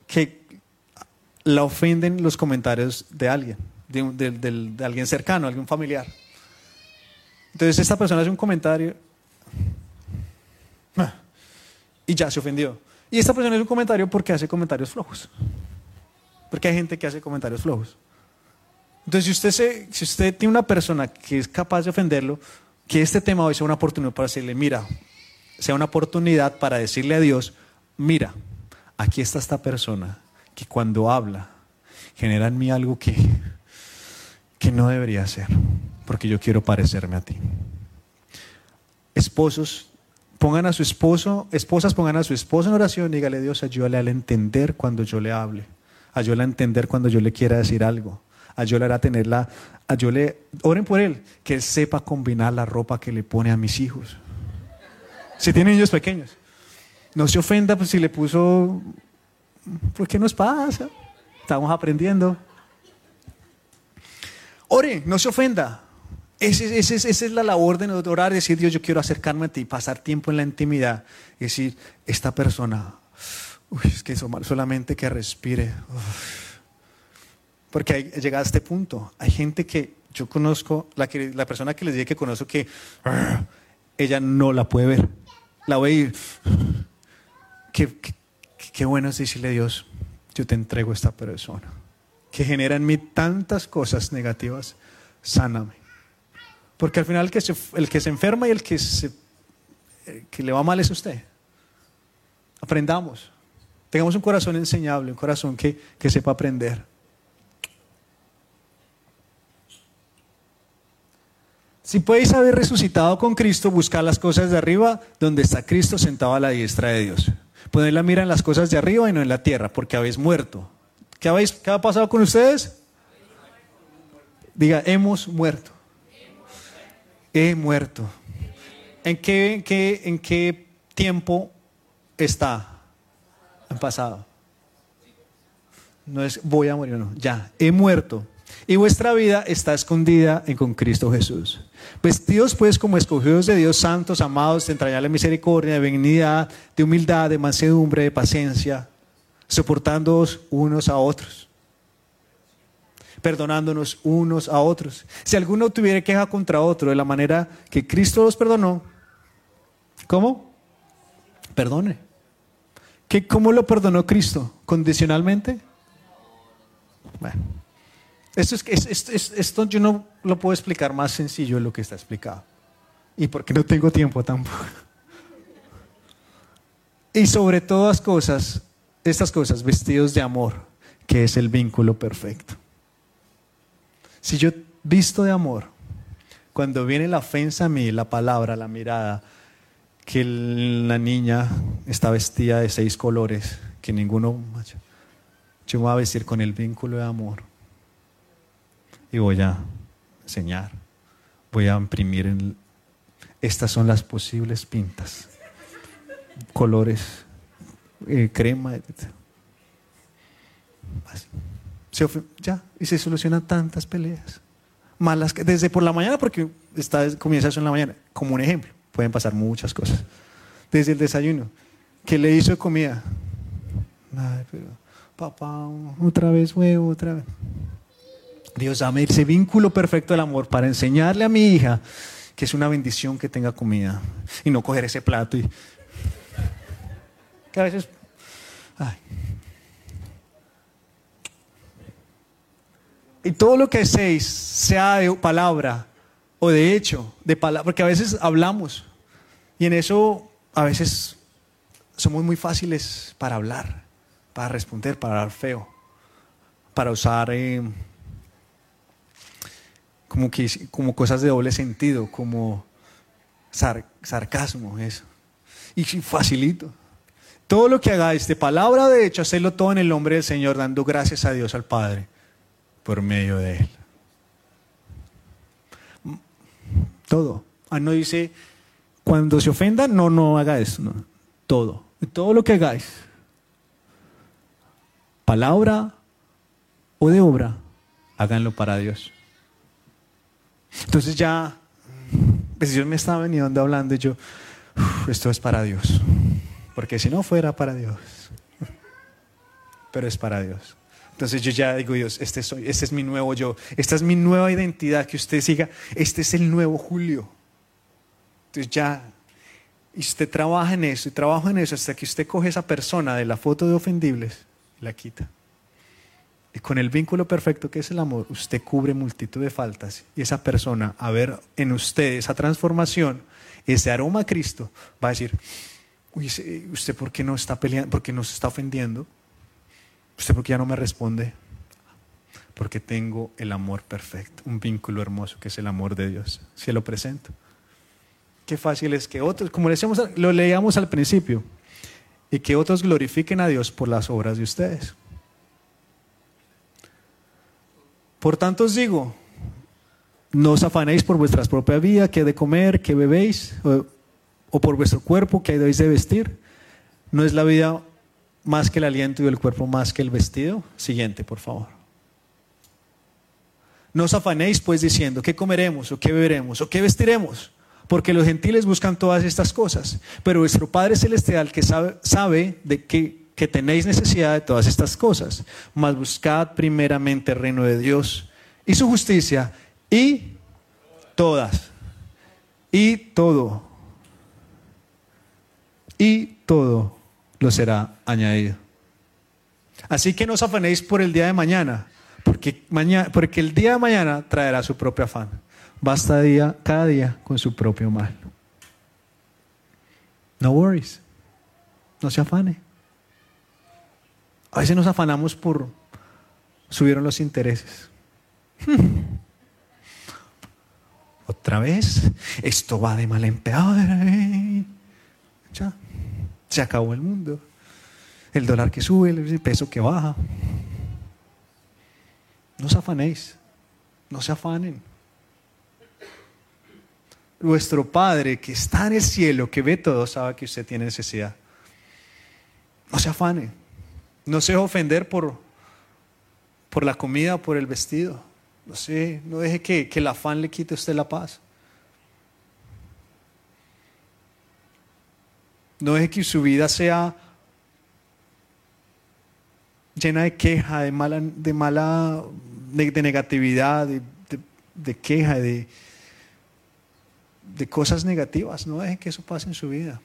que la ofenden los comentarios de alguien de, alguien cercano, algún familiar. Entonces esta persona hace un comentario ah, y ya se ofendió. Y esta persona hace un comentario porque hace comentarios flojos. Porque hay gente que hace comentarios flojos. Entonces, si usted, se, si usted tiene una persona que es capaz de ofenderlo, que este tema hoy sea una oportunidad para decirle, mira, sea una oportunidad para decirle a Dios, mira, aquí está esta persona que cuando habla genera en mí algo que que no debería ser, porque yo quiero parecerme a ti. Esposos, pongan a su esposo, esposas pongan a su esposo en oración dígale Dios, ayúdale a entender cuando yo le hable, ayúdale a entender cuando yo le quiera decir algo, ayúdale a tenerla, ayúdale, oren por él, que él sepa combinar la ropa que le pone a mis hijos. Si tienen niños pequeños, no se ofenda pues, si le puso, ¿por qué nos pasa? Estamos aprendiendo. Ore, no se ofenda. esa es la labor de orar, decir, Dios, yo quiero acercarme a ti, pasar tiempo en la intimidad. Y decir, esta persona, uy, es que solamente que respire. Porque hay, llega a este punto. Hay gente que yo conozco, la, persona que les dije que conozco que ella no la puede ver. La voy. Qué, qué bueno es decirle Dios, yo te entrego esta persona que genera en mí tantas cosas negativas, sáname. Porque al final el que se, enferma y el que, que le va mal es usted. Aprendamos. Tengamos un corazón enseñable, un corazón que, que sepa aprender. Si podéis haber resucitado con Cristo, buscar las cosas de arriba, donde está Cristo sentado a la diestra de Dios. Poner la mira en las cosas de arriba y no en la tierra, porque habéis muerto. ¿Qué, habéis, ¿Qué ha pasado con ustedes? Diga, hemos muerto. He muerto. ¿En qué, en qué, en qué tiempo está? En pasado. No es voy a morir, no. Ya, he muerto. Y vuestra vida está escondida en con Cristo Jesús. Vestidos pues como escogidos de Dios santos, amados, de entrañable misericordia, de benignidad, de humildad, de mansedumbre, de paciencia, soportándonos unos a otros, perdonándonos unos a otros. Si alguno tuviera queja contra otro de la manera que Cristo los perdonó, ¿cómo? Perdone. ¿Qué, ¿Cómo lo perdonó Cristo? ¿Condicionalmente? Bueno, Esto, es, esto, esto yo no lo puedo explicar más sencillo de lo que está explicado. Y porque no tengo tiempo tampoco. Y sobre todas cosas, estas cosas, vestidos de amor, que es el vínculo perfecto. Si yo visto de amor, cuando viene la ofensa a mí, la palabra, la mirada, que la niña está vestida de seis colores, que ninguno, yo me voy a vestir con el vínculo de amor y voy a enseñar, voy a imprimir en, estas son las posibles pintas, colores, eh, crema, ya, y se solucionan tantas peleas. Malas, desde por la mañana, porque está, comienza eso en la mañana, como un ejemplo, pueden pasar muchas cosas. Desde el desayuno, que le hizo comida. Ay, pero, papá, otra vez huevo, otra vez. Dios, dame ese vínculo perfecto del amor para enseñarle a mi hija que es una bendición que tenga comida y no coger ese plato y que a veces ay. y todo lo que hacéis sea de palabra o de hecho de palabra porque a veces hablamos y en eso a veces somos muy fáciles para hablar para responder para hablar feo para usar eh, como, que, como cosas de doble sentido, como sarcasmo, eso. Y facilito. Todo lo que hagáis de palabra de hecho, hacedlo todo en el nombre del Señor, dando gracias a Dios al Padre por medio de Él. Todo. Ah, no dice, cuando se ofenda, no, no haga eso. Todo. Todo lo que hagáis, palabra o de obra, háganlo para Dios. Entonces ya, pues Dios me estaba veniendo hablando y yo, esto es para Dios. Porque si no fuera para Dios, pero es para Dios. Entonces yo ya digo, Dios, este, soy, este es mi nuevo yo, esta es mi nueva identidad, que usted siga, este es el nuevo Julio. Entonces ya, y usted trabaja en eso, y trabaja en eso hasta que usted coge esa persona de la foto de ofendibles y la quita. Y con el vínculo perfecto que es el amor, usted cubre multitud de faltas y esa persona, a ver en usted esa transformación, ese aroma a Cristo, va a decir, Uy, ¿usted por qué no está peleando? ¿Por qué no está ofendiendo? ¿Usted por qué ya no me responde? Porque tengo el amor perfecto, un vínculo hermoso que es el amor de Dios. Se lo presento. Qué fácil es que otros, como decíamos, lo leíamos al principio, y que otros glorifiquen a Dios por las obras de ustedes. Por tanto os digo, no os afanéis por vuestras propias vidas, que de comer, que bebéis, o, por vuestro cuerpo, que debéis de vestir. ¿No es la vida más que el aliento y el cuerpo más que el vestido? Siguiente, por favor. No os afanéis pues diciendo, ¿qué comeremos, o qué beberemos, o qué vestiremos? Porque los gentiles buscan todas estas cosas, pero vuestro Padre Celestial que sabe, sabe de qué que tenéis necesidad de todas estas cosas, mas buscad primeramente el reino de Dios y su justicia y todas, y todo, y todo lo será añadido. Así que no os afanéis por el día de mañana, porque, mañana, porque el día de mañana traerá su propio afán. Basta día, cada día con su propio mal. No worries. No se afane. A veces nos afanamos por subieron los intereses. Otra vez, esto va de mal en peor. Ya, se acabó el mundo. El dólar que sube, el peso que baja. No os afanéis, no se afanen. Nuestro Padre que está en el cielo, que ve todo, sabe que usted tiene necesidad. No se afane. No se ofender por, por la comida por el vestido. No sé, no deje que, que el afán le quite a usted la paz. No deje que su vida sea llena de queja, de mala, de mala, de, negatividad, de, de, queja, de, de cosas negativas. No deje que eso pase en su vida.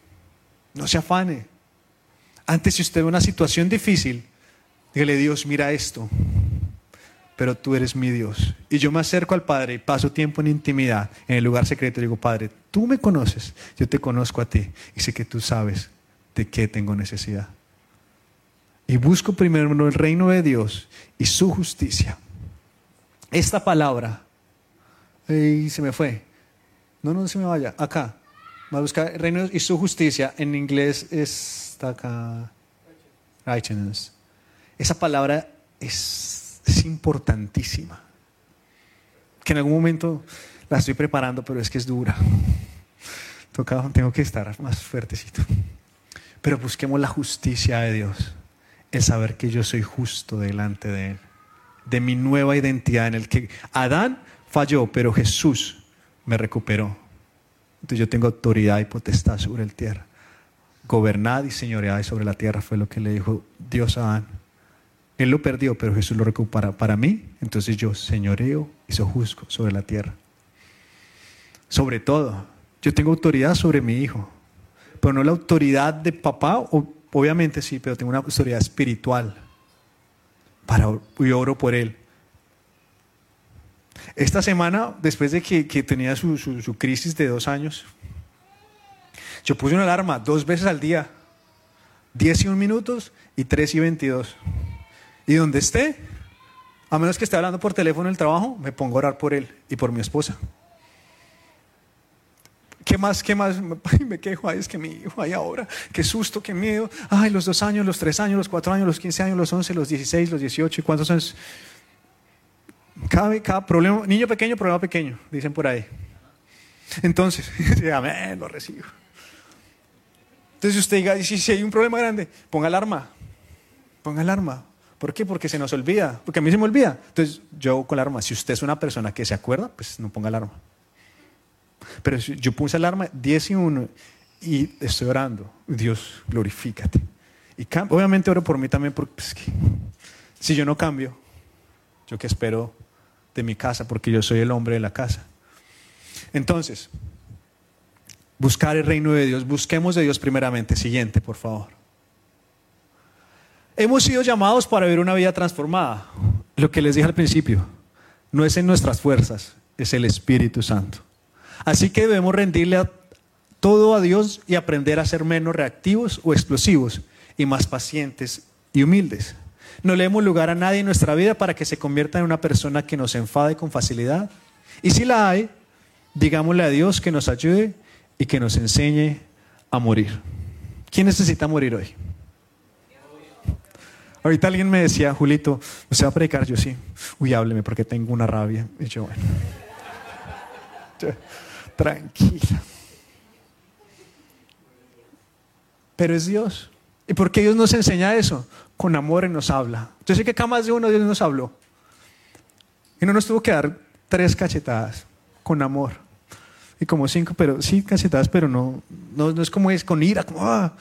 No se afane. Antes, si usted ve una situación difícil, dígale, Dios, mira esto. pero tú eres mi Dios. Y yo me acerco al Padre y paso tiempo en intimidad, en el lugar secreto, y digo, Padre, tú me conoces, yo te conozco a ti y sé que tú sabes de qué tengo necesidad. Y busco primero el reino de Dios y su justicia. Esta palabra, y se me fue, no, no se me vaya, acá, va a buscar el reino y su justicia, en inglés acá. Esa palabra es, es importantísima. Que en algún momento la estoy preparando, pero es que es dura. Toca, tengo que estar más fuertecito. Pero busquemos la justicia de Dios. El saber que yo soy justo delante de Él. De mi nueva identidad en el que Adán falló, pero Jesús me recuperó. Entonces yo tengo autoridad y potestad sobre el tierra. Gobernad y señoread sobre la tierra fue lo que le dijo Dios a Adán. Él lo perdió, pero Jesús lo recupera para mí. Entonces yo señoreo y sojuzgo sobre la tierra. Sobre todo, yo tengo autoridad sobre mi hijo, pero no la autoridad de papá, obviamente sí, pero tengo una autoridad espiritual. Para, y oro por él. Esta semana, después de que, tenía su, su crisis de dos años, yo puse una alarma dos veces al día, 10 y 1 minutos y 3 y 22. Y donde esté, a menos que esté hablando por teléfono en el trabajo, me pongo a orar por él y por mi esposa. ¿Qué más? ¿Qué más? me quejo, ay, es que mi hijo, ay, ahora, qué susto, qué miedo. Ay, los dos años, los tres años, los cuatro años, los quince años, los once, los dieciséis, los dieciocho, ¿y cuántos años? Cada, cada problema, niño pequeño, problema pequeño, dicen por ahí. Entonces, amén, lo recibo. Entonces usted diga, si, hay un problema grande, ponga alarma, ponga alarma, ¿Por qué? Porque se nos olvida, porque a mí se me olvida. Entonces yo con la alarma, si usted es una persona que se acuerda, pues no ponga alarma. Pero si yo puse alarma 10 y 1 y estoy orando, Dios, glorifícate. Y obviamente oro por mí también, porque pues, si yo no cambio, yo que espero de mi casa, porque yo soy el hombre de la casa. Entonces, buscar el reino de Dios, busquemos de Dios primeramente. Siguiente, por favor. Hemos sido llamados para vivir una vida transformada. Lo que les dije al principio, no es en nuestras fuerzas, es el Espíritu Santo. Así que debemos rendirle todo a Dios y aprender a ser menos reactivos o explosivos y más pacientes y humildes. No le demos lugar a nadie en nuestra vida para que se convierta en una persona que nos enfade con facilidad. Y si la hay, digámosle a Dios que nos ayude y que nos enseñe a morir. ¿Quién necesita morir hoy? Ahorita alguien me decía, Julito, ¿usted va a predicar? Yo sí. Uy, hábleme porque tengo una rabia. Y yo, bueno. Tranquila. Pero es Dios. ¿Y por qué Dios nos enseña eso? Con amor y nos habla. Yo sé que acá más de uno Dios nos habló. Y no nos tuvo que dar tres cachetadas con amor. Como cinco, pero sí cachetadas, pero no, no, es como es con ira, como, ah,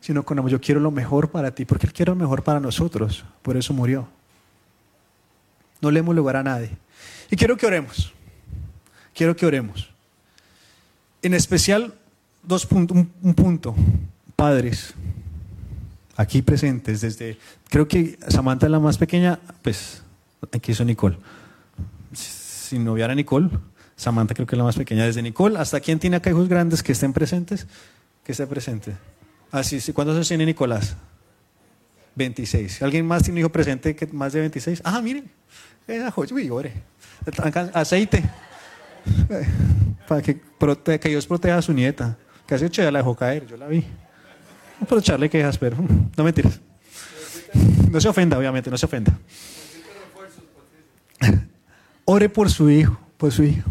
sino con amor. Yo quiero lo mejor para ti, porque Él quiere lo mejor para nosotros. Por eso murió. No le hemos lugar a nadie. Y quiero que oremos. Quiero que oremos. En especial, dos puntos, un, punto. Padres, aquí presentes, desde, creo que Samantha es la más pequeña, pues aquí hizo Nicole. Si no hubiera Nicole, Samantha creo que es la más pequeña, desde Nicole hasta quien tiene acá hijos grandes que estén presentes, que esté presente. Ah, ¿cuántos años tiene Nicolás? 26. ¿Alguien más tiene un hijo presente que más de 26? Ah, miren. Esa joya, uy, ore. Aceite. Para que, que, Dios proteja a su nieta. Hace ocho ya la dejó caer, yo la vi. Puedo echarle quejas, pero no mentiras. No se ofenda, obviamente, no se ofenda. Ore por su hijo, su hijo.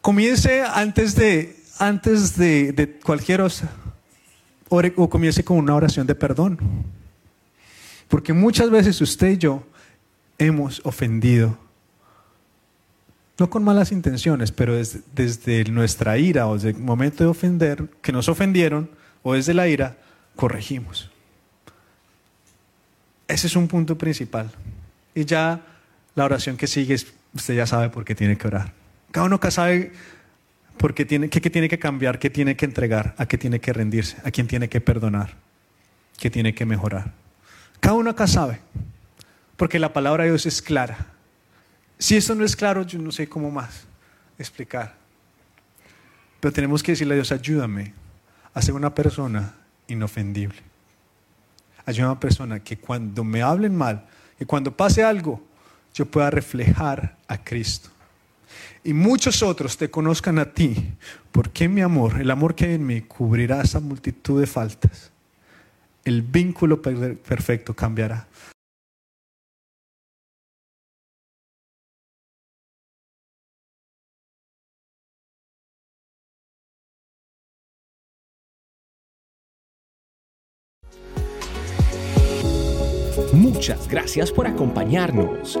Comience antes de, antes de, cualquier cosa o comience con una oración de perdón. Porque muchas veces usted y yo hemos ofendido, no con malas intenciones, pero desde, nuestra ira o desde el momento de ofender, que nos ofendieron, o desde la ira, corregimos. Ese es un punto principal. Y ya la oración que sigue, usted ya sabe por qué tiene que orar. Cada uno que sabe porque tiene, ¿qué, tiene que cambiar? ¿Qué tiene que entregar? ¿A qué tiene que rendirse? ¿A quién tiene que perdonar? ¿Qué tiene que mejorar? Cada uno acá sabe. Porque la palabra de Dios es clara. Si esto no es claro, yo no sé cómo más explicar. Pero tenemos que decirle a Dios, ayúdame a ser una persona inofendible. Ayúdame a una persona que cuando me hablen mal, que cuando pase algo, yo pueda reflejar a Cristo. Y muchos otros te conozcan a ti, porque mi amor, el amor que hay en mí, cubrirá esa multitud de faltas. El vínculo perfecto cambiará. Muchas gracias por acompañarnos.